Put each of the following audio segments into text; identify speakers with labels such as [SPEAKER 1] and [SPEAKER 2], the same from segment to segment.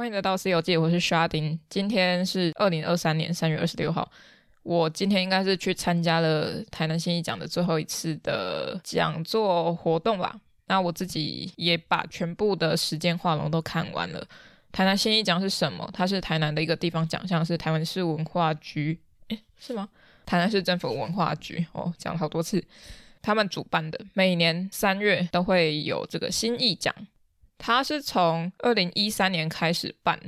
[SPEAKER 1] 欢迎来到《西游记》，我是沙丁。今天是二零二三年三月二十六号。我今天应该是去参加了台南新义奖的最后一次的讲座活动吧。那我自己也把全部的时间画廊都看完了。台南新义奖是什么？它是台南的一个地方奖项，是台湾市文化局，诶，是吗？台南市政府文化局哦，讲了好多次，他们主办的，每年三月都会有这个新义奖。它是从二零一三年开始办，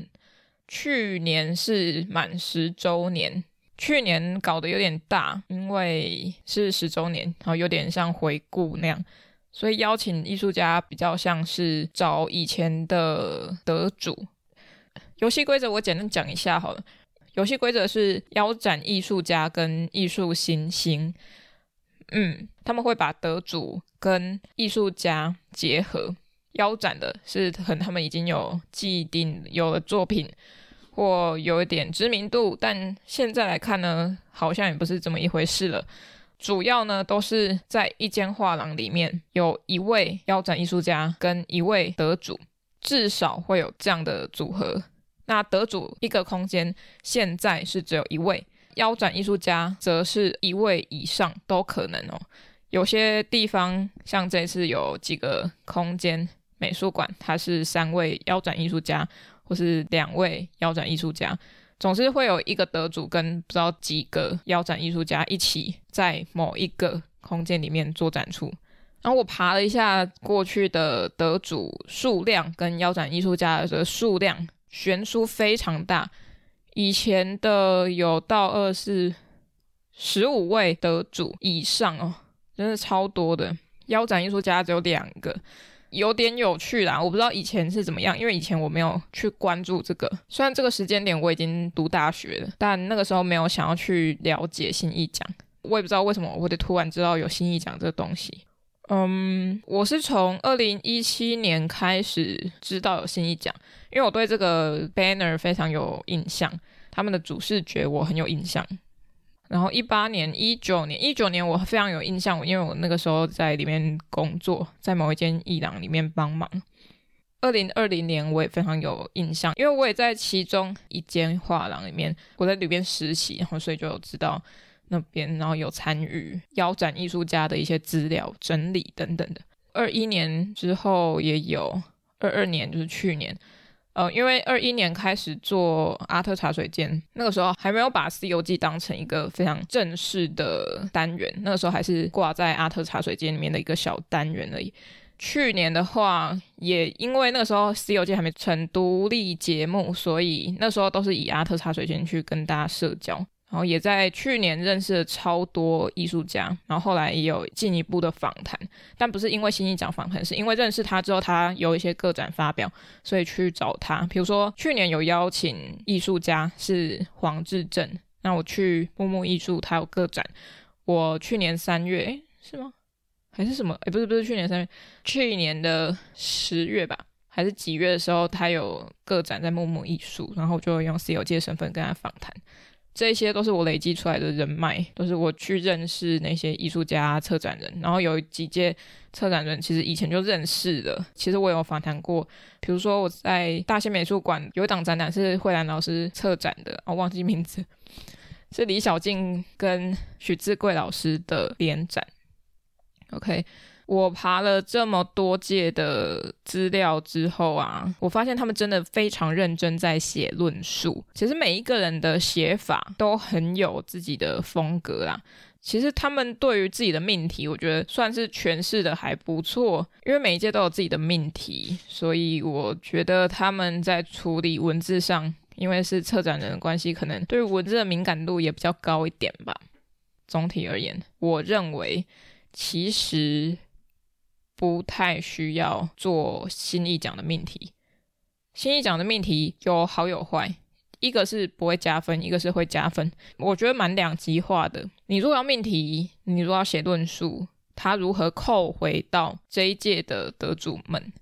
[SPEAKER 1] 去年是满十周年。去年搞得有点大，因为是十周年，然后有点像回顾那样，所以邀请艺术家比较像是找以前的得主。游戏规则我简单讲一下好了，游戏规则是邀展艺术家跟艺术新星，嗯，他们会把得主跟艺术家结合。腰斩的是很他们已经有既定有了作品或有一点知名度，但现在来看呢，好像也不是这么一回事了。主要呢都是在一间画廊里面有一位腰斩艺术家跟一位得主，至少会有这样的组合。那得主一个空间现在是只有一位，腰斩艺术家则是一位以上都可能哦。有些地方像这次有几个空间。美术馆，它是三位腰斩艺术家，或是两位腰斩艺术家，总是会有一个得主跟不知道几个腰斩艺术家一起在某一个空间里面做展出。然后我爬了一下过去的得主数量跟腰斩艺术家的数量悬殊非常大，以前的有到二四十五位得主以上哦，真的超多的。腰斩艺术家只有两个。有点有趣啦，我不知道以前是怎么样，因为以前我没有去关注这个。虽然这个时间点我已经读大学了，但那个时候没有想要去了解新义奖。我也不知道为什么我会突然知道有新义奖这个东西。嗯，我是从二零一七年开始知道有新义奖，因为我对这个 banner 非常有印象，他们的主视觉我很有印象。然后一八年、一九年、一九年我非常有印象，因为我那个时候在里面工作，在某一间艺廊里面帮忙。二零二零年我也非常有印象，因为我也在其中一间画廊里面，我在里边实习，然后所以就有知道那边，然后有参与腰斩艺术家的一些资料整理等等的。二一年之后也有，二二年就是去年。呃，因为二一年开始做阿特茶水间，那个时候还没有把《西游记》当成一个非常正式的单元，那个时候还是挂在阿特茶水间里面的一个小单元而已。去年的话，也因为那个时候《西游记》还没成独立节目，所以那时候都是以阿特茶水间去跟大家社交。然后也在去年认识了超多艺术家，然后后来也有进一步的访谈，但不是因为信义奖访谈，是因为认识他之后，他有一些个展发表，所以去找他。比如说去年有邀请艺术家是黄志正，那我去木木艺术，他有个展。我去年三月，是吗？还是什么？诶，不是不是去年三月，去年的十月吧，还是几月的时候，他有个展在木木艺术，然后我就用 C 游记的身份跟他访谈。这些都是我累积出来的人脉，都是我去认识那些艺术家、策展人，然后有几届策展人其实以前就认识了。其实我有访谈过，比如说我在大仙美术馆有一档展览是慧兰老师策展的，我忘记名字，是李小静跟许志贵老师的联展。OK。我爬了这么多届的资料之后啊，我发现他们真的非常认真在写论述。其实每一个人的写法都很有自己的风格啦。其实他们对于自己的命题，我觉得算是诠释的还不错。因为每一届都有自己的命题，所以我觉得他们在处理文字上，因为是策展人的关系，可能对于文字的敏感度也比较高一点吧。总体而言，我认为其实。不太需要做新意奖的命题。新意奖的命题有好有坏，一个是不会加分，一个是会加分。我觉得蛮两极化的。你如果要命题，你如果要写论述，它如何扣回到这一届的得主们？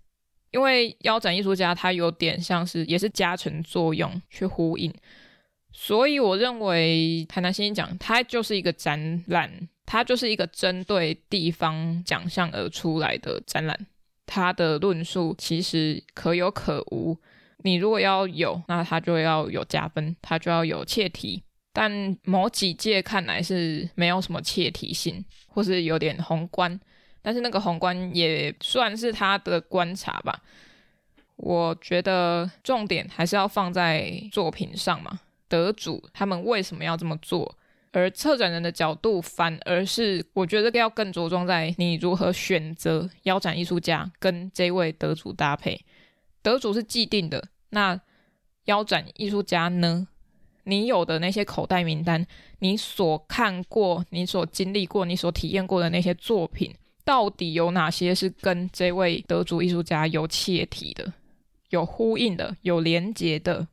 [SPEAKER 1] 因为腰斩艺术家，它有点像是也是加成作用去呼应。所以我认为台南信义奖它就是一个展览。它就是一个针对地方奖项而出来的展览，它的论述其实可有可无。你如果要有，那它就要有加分，它就要有切题。但某几届看来是没有什么切题性，或是有点宏观。但是那个宏观也算是他的观察吧。我觉得重点还是要放在作品上嘛，得主他们为什么要这么做？而策展人的角度反而是，我觉得这个要更着重在你如何选择邀展艺术家跟这位得主搭配。得主是既定的，那邀展艺术家呢？你有的那些口袋名单，你所看过、你所经历过、你所体验过的那些作品，到底有哪些是跟这位得主艺术家有切题的、有呼应的、有连结的？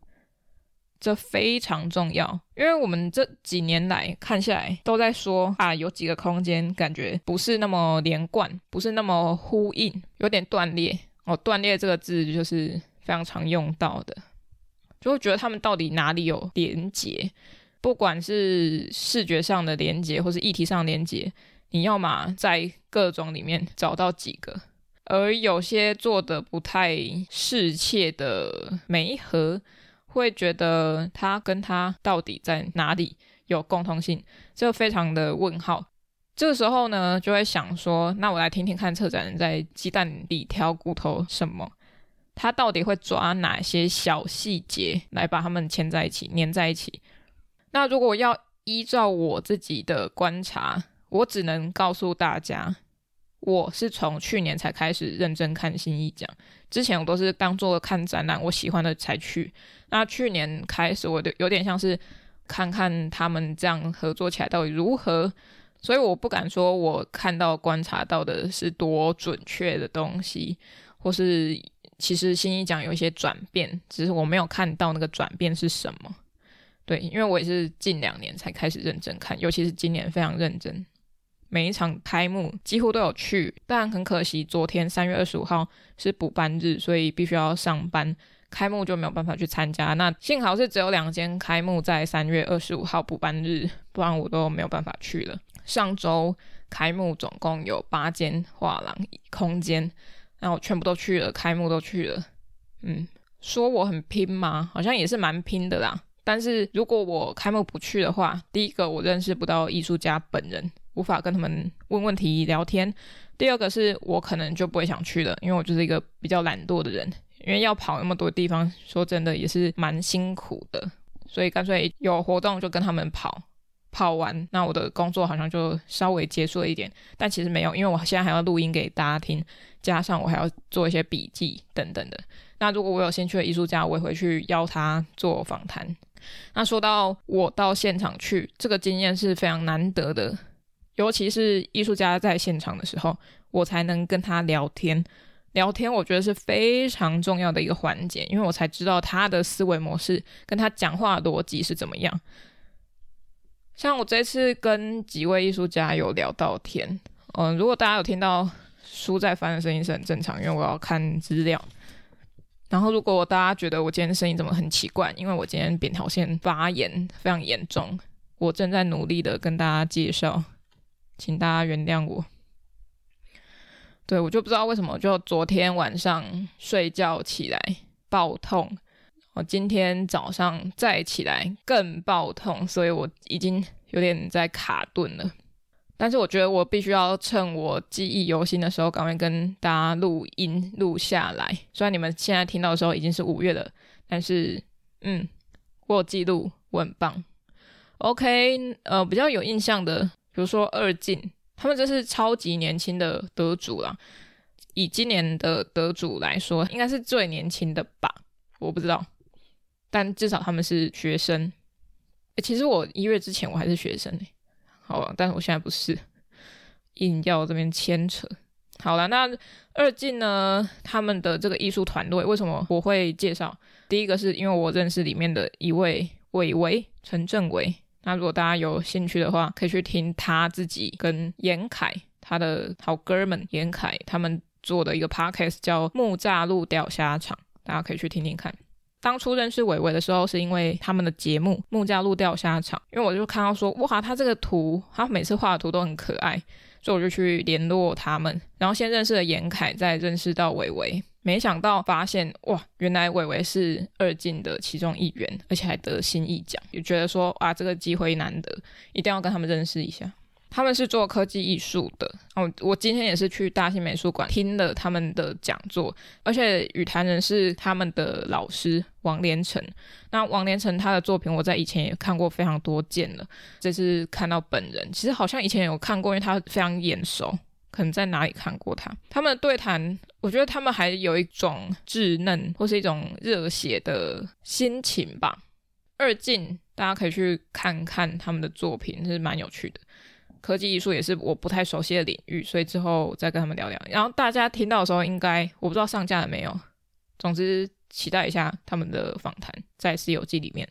[SPEAKER 1] 这非常重要，因为我们这几年来看下来，都在说啊，有几个空间感觉不是那么连贯，不是那么呼应，有点断裂。哦，断裂这个字就是非常常用到的。就会觉得他们到底哪里有连结，不管是视觉上的连结，或是议题上的连结，你要么在各种里面找到几个，而有些做的不太适切的媒合，会觉得他跟他到底在哪里有共同性，这非常的问号。这个时候呢，就会想说，那我来听听看策展人在鸡蛋里挑骨头什么。他到底会抓哪些小细节来把他们牵在一起、粘在一起？那如果要依照我自己的观察，我只能告诉大家，我是从去年才开始认真看新一奖，之前我都是当做看展览，我喜欢的才去。那去年开始，我就有点像是看看他们这样合作起来到底如何，所以我不敢说我看到、观察到的是多准确的东西，或是。其实新一奖有一些转变，只是我没有看到那个转变是什么。对，因为我也是近两年才开始认真看，尤其是今年非常认真，每一场开幕几乎都有去。但很可惜，昨天三月二十五号是补班日，所以必须要上班，开幕就没有办法去参加。那幸好是只有两间开幕在三月二十五号补班日，不然我都没有办法去了。上周开幕总共有八间画廊空间。那我全部都去了，开幕都去了。嗯，说我很拼吗？好像也是蛮拼的啦。但是如果我开幕不去的话，第一个我认识不到艺术家本人，无法跟他们问问题聊天；第二个是我可能就不会想去了，因为我就是一个比较懒惰的人。因为要跑那么多地方，说真的也是蛮辛苦的，所以干脆有活动就跟他们跑。跑完，那我的工作好像就稍微结束了一点，但其实没有，因为我现在还要录音给大家听，加上我还要做一些笔记等等的。那如果我有兴趣的艺术家，我也会去邀他做访谈。那说到我到现场去，这个经验是非常难得的，尤其是艺术家在现场的时候，我才能跟他聊天。聊天我觉得是非常重要的一个环节，因为我才知道他的思维模式跟他讲话逻辑是怎么样。像我这次跟几位艺术家有聊到天，嗯，如果大家有听到书在翻的声音是很正常，因为我要看资料。然后如果大家觉得我今天声音怎么很奇怪，因为我今天扁桃腺发炎非常严重，我正在努力的跟大家介绍，请大家原谅我。对，我就不知道为什么，就昨天晚上睡觉起来爆痛。我今天早上再起来更爆痛，所以我已经有点在卡顿了。但是我觉得我必须要趁我记忆犹新的时候，赶快跟大家录音录下来。虽然你们现在听到的时候已经是五月了，但是嗯，我有记录，我很棒。OK，呃，比较有印象的，比如说二进，他们这是超级年轻的得主啦。以今年的得主来说，应该是最年轻的吧？我不知道。但至少他们是学生。欸，其实我一月之前我还是学生欸，好，但是我现在不是，硬要这边牵扯。好了，那二进呢？他们的这个艺术团队为什么我会介绍？第一个是因为我认识里面的一位伟伟陈正伟。那如果大家有兴趣的话，可以去听他自己跟严凯他的好哥们严凯他们做的一个 podcast 叫木栅路钓虾场，大家可以去听听看。当初认识伟伟的时候，是因为他们的节目《木栅路钓虾场》，因为我就看到说，哇，他这个图，他每次画的图都很可爱，所以我就去联络他们。然后先认识了严凯，再认识到伟伟，没想到发现哇，原来玮玮是二进的其中一员，而且还得新艺奖，也觉得说啊，这个机会难得，一定要跟他们认识一下。他们是做科技艺术的哦，我今天也是去大兴美术馆听了他们的讲座，而且与谈人是他们的老师王连成。那王连成他的作品我在以前也看过非常多件了，这次看到本人，其实好像以前有看过，因为他非常眼熟。可能在哪里看过他？他们的对谈，我觉得他们还有一种稚嫩或是一种热血的心情吧。二进大家可以去看看他们的作品，是蛮有趣的。科技艺术也是我不太熟悉的领域，所以之后再跟他们聊聊。然后大家听到的时候，应该我不知道上架了没有。总之，期待一下他们的访谈在《西游记》里面。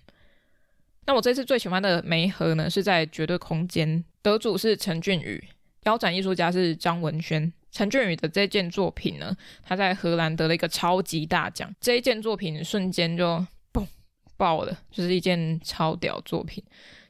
[SPEAKER 1] 那我这次最喜欢的媒盒呢，是在绝对空间，得主是陈俊宇。腰斩艺术家是张文轩，陈俊宇的这件作品呢，他在荷兰得了一个超级大奖，这一件作品瞬间就嘣爆了，就是一件超屌作品。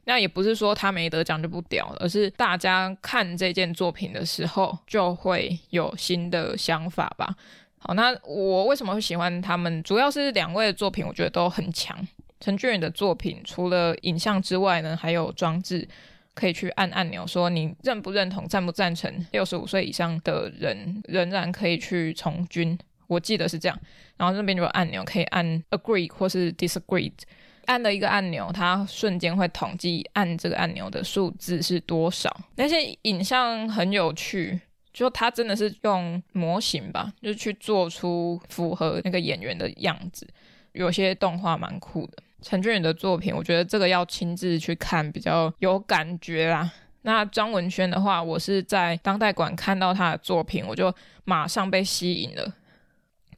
[SPEAKER 1] 那也不是说他没得奖就不屌了，而是大家看这件作品的时候就会有新的想法吧。好，那我为什么会喜欢他们？主要是两位的作品，我觉得都很强。陈俊宇的作品除了影像之外呢，还有装置。可以去按按钮，说你认不认同、赞不赞成六十五岁以上的人仍然可以去从军。我记得是这样，然后这边就有按钮，可以按 agree 或是 disagree。按了一个按钮，它瞬间会统计按这个按钮的数字是多少。那些影像很有趣，就它真的是用模型吧，就去做出符合那个演员的样子。有些动画蛮酷的。陈俊宇的作品，我觉得这个要亲自去看比较有感觉啦。那张文轩的话，我是在当代馆看到他的作品，我就马上被吸引了。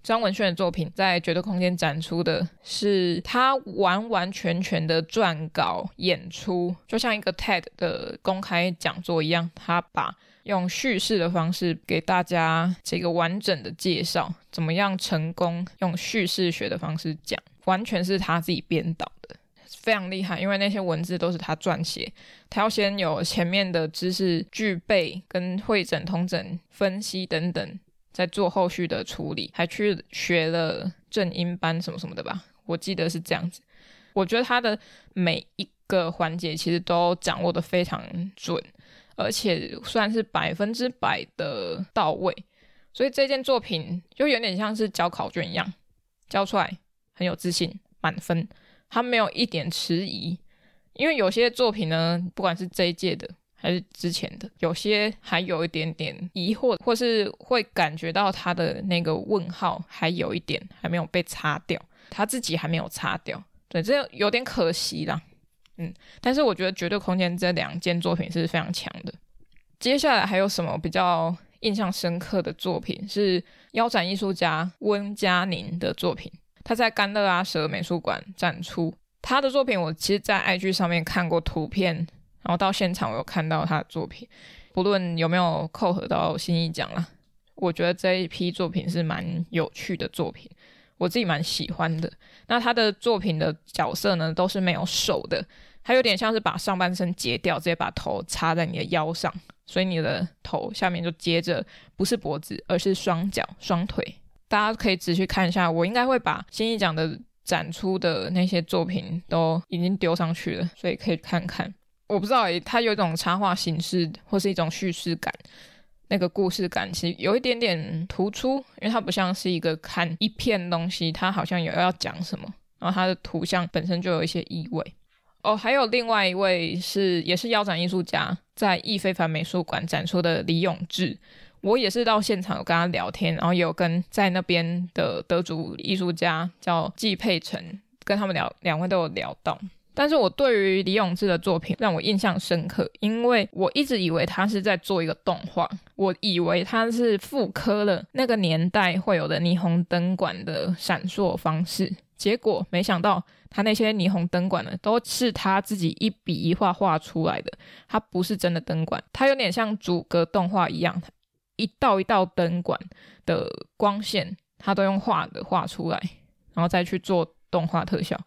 [SPEAKER 1] 张文轩的作品在绝对空间展出的是他完完全全的撰稿演出，就像一个 TED 的公开讲座一样，他把用叙事的方式给大家这个完整的介绍，怎么样成功用叙事学的方式讲。完全是他自己编导的，非常厉害。因为那些文字都是他撰写，他要先有前面的知识具备，跟会诊、通诊、分析等等，再做后续的处理，还去学了正音班什么什么的吧？我记得是这样子。我觉得他的每一个环节其实都掌握的非常准，而且算是百分之百的到位。所以这件作品就有点像是交考卷一样，交出来。很有自信，满分，他没有一点迟疑，因为有些作品呢，不管是这一届的还是之前的，有些还有一点点疑惑，或是会感觉到他的那个问号还有一点还没有被擦掉，他自己还没有擦掉，对，这有点可惜啦，嗯，但是我觉得绝对空间这两件作品是非常强的。接下来还有什么比较印象深刻的作品？是腰斩艺术家温嘉宁的作品。他在甘乐阿舍美术馆展出他的作品，我其实，在 IG 上面看过图片，然后到现场我有看到他的作品，不论有没有扣合到新艺奖啦，我觉得这一批作品是蛮有趣的作品，我自己蛮喜欢的。那他的作品的角色呢，都是没有手的，他有点像是把上半身截掉，直接把头插在你的腰上，所以你的头下面就接着不是脖子，而是双脚、双腿。大家可以仔细看一下，我应该会把新艺奖的展出的那些作品都已经丢上去了，所以可以看看。我不知道诶，它有一种插画形式或是一种叙事感，那个故事感其实有一点点突出，因为它不像是一个看一片东西，它好像有要讲什么，然后它的图像本身就有一些意味。哦，还有另外一位是也是腰斩艺术家，在易非凡美术馆展出的李永志。我也是到现场有跟他聊天，然后有跟在那边的得主艺术家叫季佩成，跟他们聊，两位都有聊到。但是我对于李永志的作品让我印象深刻，因为我一直以为他是在做一个动画，我以为他是复刻了那个年代会有的霓虹灯管的闪烁方式，结果没想到他那些霓虹灯管呢，都是他自己一笔一画画出来的，他不是真的灯管，他有点像主格动画一样。一道一道灯管的光线，它都用画的画出来，然后再去做动画特效。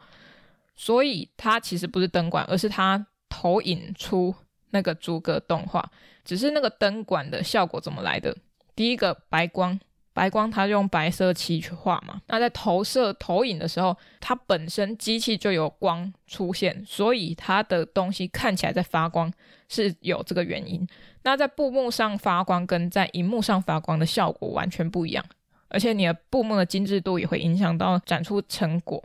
[SPEAKER 1] 所以它其实不是灯管，而是它投影出那个逐格动画。只是那个灯管的效果怎么来的？第一个白光，白光它用白色漆去画嘛，那在投射投影的时候，它本身机器就有光出现，所以它的东西看起来在发光是有这个原因。那在布幕上发光跟在荧幕上发光的效果完全不一样，而且你的布幕的精致度也会影响到展出成果。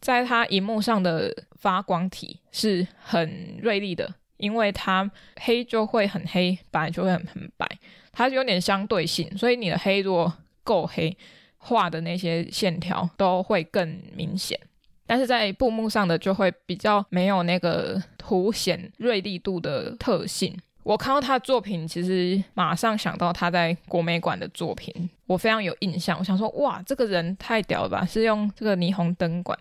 [SPEAKER 1] 在它荧幕上的发光体是很锐利的，因为它黑就会很黑，白就会很很白。它有点相对性，所以你的黑如果够黑，画的那些线条都会更明显。但是在布幕上的就会比较没有那个凸显锐利度的特性。我看到他的作品，其实马上想到他在国美馆的作品，我非常有印象。我想说，哇，这个人太屌了吧！是用这个霓虹灯管。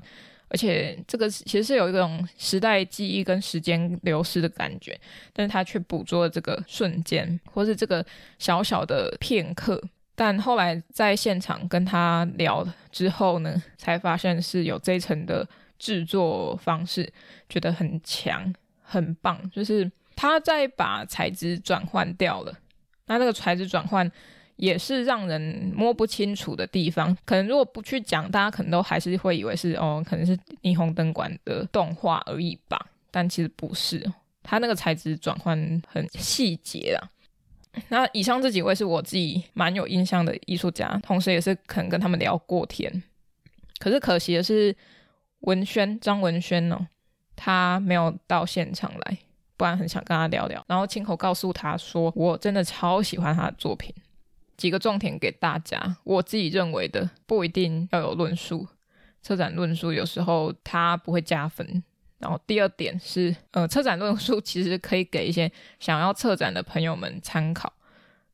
[SPEAKER 1] 而且这个其实是有一种时代记忆跟时间流失的感觉，但是他却捕捉了这个瞬间，或是这个小小的片刻。但后来在现场跟他聊之后呢，才发现是有这一层的制作方式，觉得很强，很棒。就是他在把材质转换掉了，那那个材质转换。也是让人摸不清楚的地方，可能如果不去讲，大家可能都还是会以为是哦，可能是霓虹灯管的动画而已吧。但其实不是，它那个材质转换很细节啊。那以上这几位是我自己蛮有印象的艺术家，同时也是可能跟他们聊过天。可是可惜的是，文轩张文轩哦，他没有到现场来，不然很想跟他聊聊，然后亲口告诉他说，我真的超喜欢他的作品。几个重点给大家，我自己认为的不一定要有论述，策展论述有时候它不会加分。然后第二点是，呃，策展论述其实可以给一些想要策展的朋友们参考，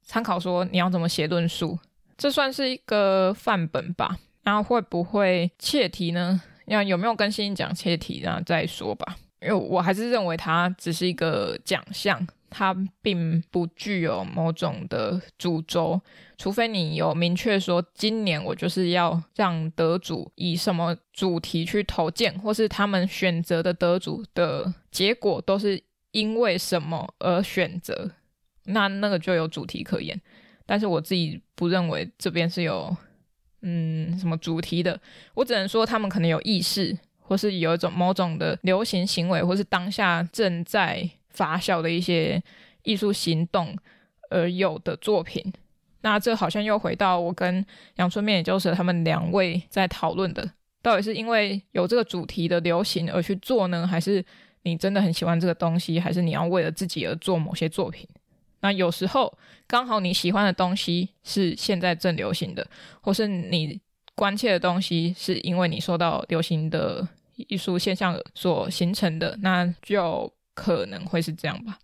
[SPEAKER 1] 参考说你要怎么写论述，这算是一个范本吧。然后会不会切题呢？要有没有跟新讲切题，然后再说吧。因为我还是认为它只是一个奖项。它并不具有某种的主轴，除非你有明确说，今年我就是要让得主以什么主题去投件，或是他们选择的得主的结果都是因为什么而选择，那那个就有主题可言。但是我自己不认为这边是有嗯什么主题的，我只能说他们可能有意识，或是有一种某种的流行行为，或是当下正在。发酵的一些艺术行动而有的作品，那这好像又回到我跟阳春面也就是他们两位在讨论的，到底是因为有这个主题的流行而去做呢，还是你真的很喜欢这个东西，还是你要为了自己而做某些作品？那有时候刚好你喜欢的东西是现在正流行的，或是你关切的东西是因为你受到流行的艺术现象所形成的，那就。可能会是这样吧。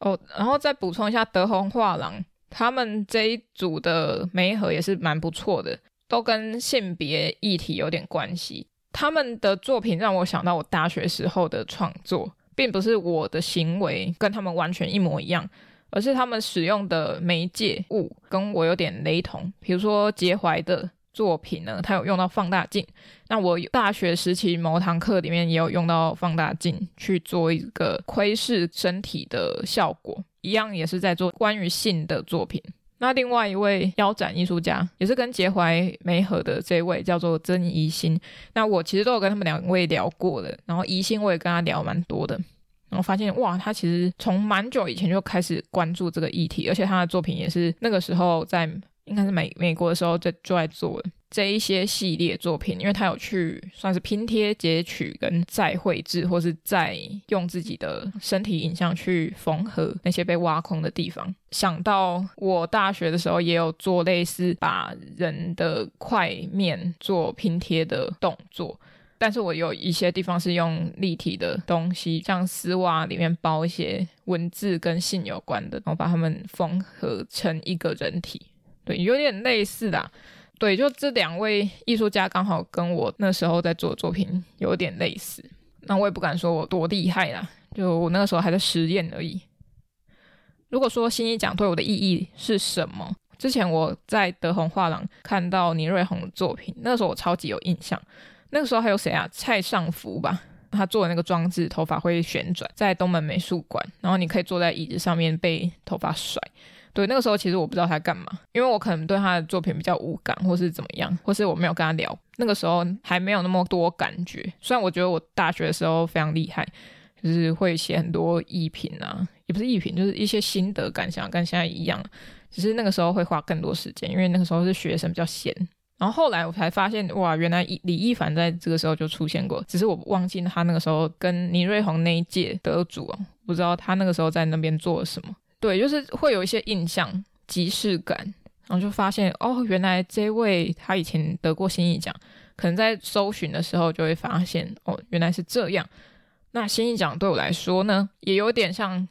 [SPEAKER 1] 哦，然后再补充一下，德宏画廊他们这一组的媒合也是蛮不错的，都跟性别议题有点关系。他们的作品让我想到我大学时候的创作，并不是我的行为跟他们完全一模一样，而是他们使用的媒介物跟我有点雷同。比如说结怀的。作品呢，它有用到放大镜。那我大学时期某堂课里面也有用到放大镜去做一个窥视身体的效果，一样也是在做关于性的作品。那另外一位腰斩艺术家也是跟杰怀梅合的这位叫做曾怡心。那我其实都有跟他们两位聊过的，然后怡心我也跟他聊蛮多的，然后发现哇，他其实从蛮久以前就开始关注这个议题，而且他的作品也是那个时候在。应该是美美国的时候在就在做这一些系列作品，因为他有去算是拼贴、截取跟再绘制，或是再用自己的身体影像去缝合那些被挖空的地方。想到我大学的时候也有做类似把人的块面做拼贴的动作，但是我有一些地方是用立体的东西，像丝袜里面包一些文字跟性有关的，然后把它们缝合成一个人体。对，有点类似的，对，就这两位艺术家刚好跟我那时候在做的作品有点类似。那我也不敢说我多厉害啦，就我那个时候还在实验而已。如果说新一奖对我的意义是什么？之前我在德宏画廊看到倪瑞红的作品，那个时候我超级有印象。那个时候还有谁啊？蔡尚福吧，他做的那个装置，头发会旋转，在东门美术馆，然后你可以坐在椅子上面被头发甩。对，那个时候其实我不知道他干嘛，因为我可能对他的作品比较无感，或是怎么样，或是我没有跟他聊。那个时候还没有那么多感觉。虽然我觉得我大学的时候非常厉害，就是会写很多艺评啊，也不是艺评，就是一些心得感想，跟现在一样。只是那个时候会花更多时间，因为那个时候是学生比较闲。然后后来我才发现，哇，原来李易凡在这个时候就出现过，只是我忘记他那个时候跟倪瑞红那一届得主哦，不知道他那个时候在那边做了什么。对，就是会有一些印象、即视感，然后就发现哦，原来这位他以前得过新艺奖，可能在搜寻的时候就会发现哦，原来是这样。那新艺奖对我来说呢，也有点像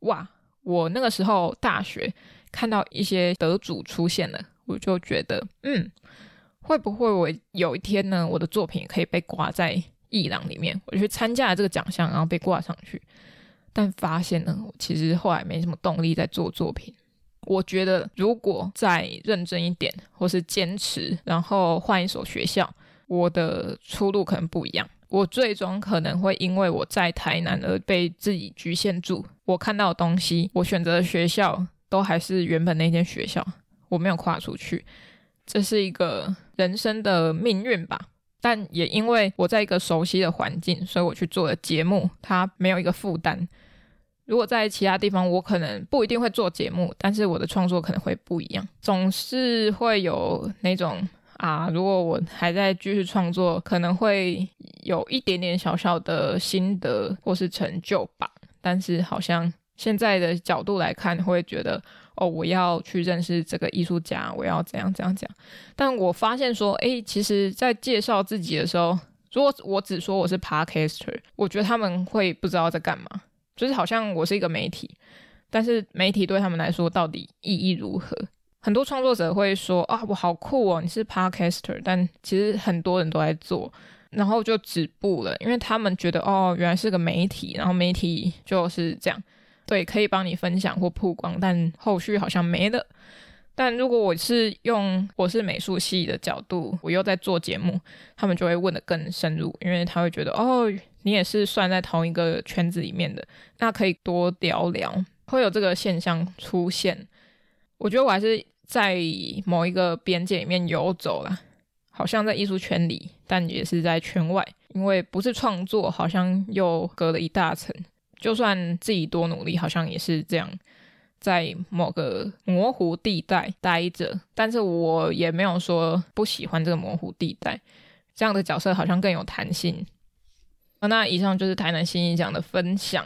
[SPEAKER 1] 哇，我那个时候大学。看到一些得主出现了，我就觉得，嗯，会不会我有一天呢，我的作品可以被挂在艺廊里面？我就去参加了这个奖项，然后被挂上去。但发现呢，其实后来没什么动力在做作品。我觉得如果再认真一点，或是坚持，然后换一所学校，我的出路可能不一样。我最终可能会因为我在台南而被自己局限住。我看到的东西，我选择的学校。都还是原本那间学校，我没有跨出去，这是一个人生的命运吧。但也因为我在一个熟悉的环境，所以我去做的节目，它没有一个负担。如果在其他地方，我可能不一定会做节目，但是我的创作可能会不一样。总是会有那种啊，如果我还在继续创作，可能会有一点点小小的心得或是成就吧。但是好像。现在的角度来看，会觉得哦，我要去认识这个艺术家，我要怎样怎样讲。但我发现说，诶，其实，在介绍自己的时候，如果我只说我是 Podcaster，我觉得他们会不知道在干嘛，就是好像我是一个媒体，但是媒体对他们来说到底意义如何？很多创作者会说啊，我好酷哦，你是 Podcaster，但其实很多人都在做，然后就止步了，因为他们觉得哦，原来是个媒体，然后媒体就是这样。对，可以帮你分享或曝光，但后续好像没了。但如果我是用我是美术系的角度，我又在做节目，他们就会问得更深入，因为他会觉得哦，你也是算在同一个圈子里面的，那可以多聊聊，会有这个现象出现。我觉得我还是在某一个边界里面游走啦，好像在艺术圈里，但也是在圈外，因为不是创作，好像又隔了一大层。就算自己多努力，好像也是这样，在某个模糊地带待着。但是我也没有说不喜欢这个模糊地带，这样的角色好像更有弹性。那以上就是台南新艺奖的分享。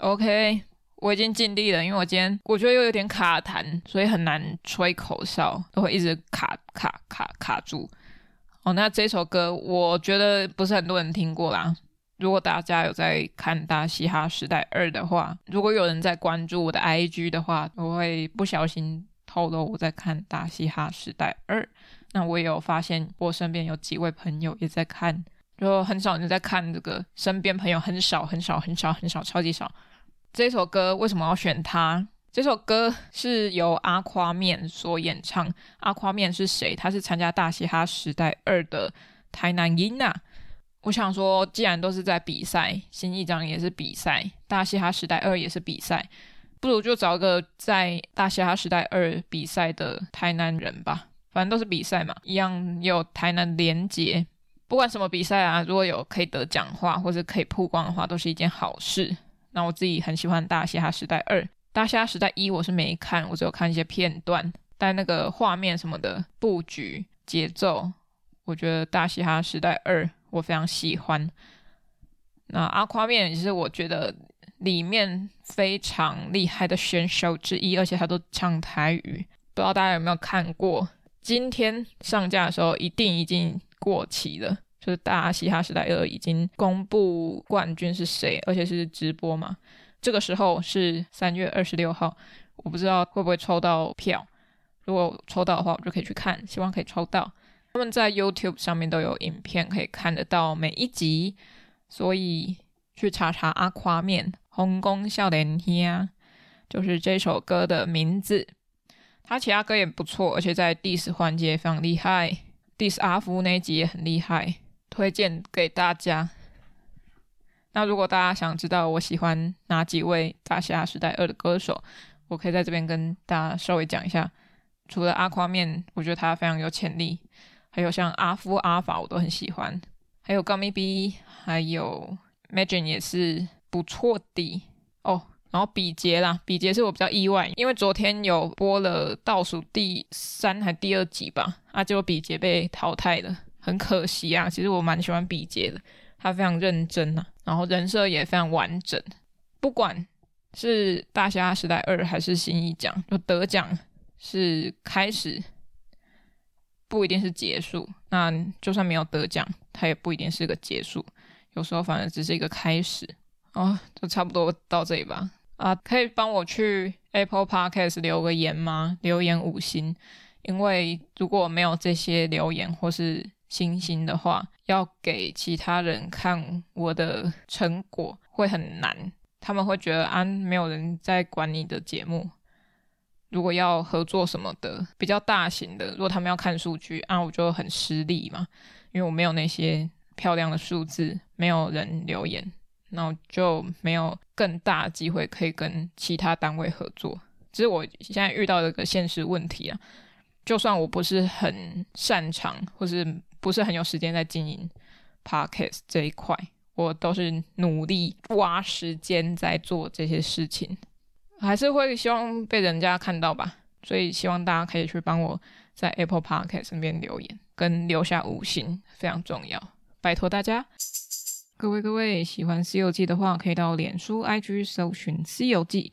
[SPEAKER 1] OK，我已经尽力了，因为我今天我觉得又有点卡痰，所以很难吹口哨，都会一直卡卡卡卡住。哦，那这首歌我觉得不是很多人听过啦。如果大家有在看《大嘻哈时代二》的话，如果有人在关注我的 IG 的话，我会不小心透露我在看《大嘻哈时代二》。那我也有发现，我身边有几位朋友也在看，就很少人在看这个，身边朋友很少很少很少很少，超级少。这首歌为什么要选它？这首歌是由阿夸面所演唱。阿夸面是谁？他是参加《大嘻哈时代二》的台南音呐。我想说，既然都是在比赛，新艺奖也是比赛，《大嘻哈时代二》也是比赛，不如就找个在《大嘻哈时代二》比赛的台南人吧。反正都是比赛嘛，一样有台南连结。不管什么比赛啊，如果有可以得奖话，或者可以曝光的话，都是一件好事。那我自己很喜欢《大嘻哈时代二》，《大嘻哈时代一》我是没看，我只有看一些片段，但那个画面什么的布局、节奏，我觉得《大嘻哈时代二》我非常喜欢。那阿夸面也是我觉得里面非常厉害的选手之一，而且他都唱台语，不知道大家有没有看过？今天上架的时候一定已经过期了。就是大嘻哈时代二已经公布冠军是谁，而且是直播嘛。这个时候是三月二十六号，我不知道会不会抽到票。如果抽到的话，我就可以去看，希望可以抽到。他们在 YouTube 上面都有影片可以看得到每一集，所以去查查阿夸面红宫笑脸兄，就是这首歌的名字。他其他歌也不错，而且在 diss 环节非常厉害，diss 阿夫那一集也很厉害，推荐给大家。那如果大家想知道我喜欢哪几位大虾时代二的歌手，我可以在这边跟大家稍微讲一下。除了阿夸面，我觉得他非常有潜力，还有像阿夫阿法，我都很喜欢。还有 Gummy B，还有 Majin 也是不错的哦。然后比劫啦，比劫是我比较意外，因为昨天有播了倒数第三还第二集吧，啊，结果比劫被淘汰了，很可惜啊。其实我蛮喜欢比劫的，他非常认真啊。然后人设也非常完整，不管是大虾时代二还是新一奖，就得奖是开始，不一定是结束。那就算没有得奖，它也不一定是个结束，有时候反而只是一个开始。哦，就差不多到这里吧。啊，可以帮我去 Apple Podcast 留个言吗？留言五星，因为如果没有这些留言或是星星的话，要给其他人看我的成果会很难，他们会觉得啊，没有人在管你的节目。如果要合作什么的，比较大型的，如果他们要看数据啊，我就很失利嘛，因为我没有那些漂亮的数字，没有人留言，那我就没有更大的机会可以跟其他单位合作。只是我现在遇到的一个现实问题啊，就算我不是很擅长，或是不是很有时间在经营 Podcast 这一块，我都是努力挖时间在做这些事情，还是会希望被人家看到吧。所以希望大家可以去帮我在 Apple Podcast 那边留言跟留下五星，非常重要，拜托大家。各位各位，喜欢《西游记》的话，可以到脸书、IG 搜寻《西游记》。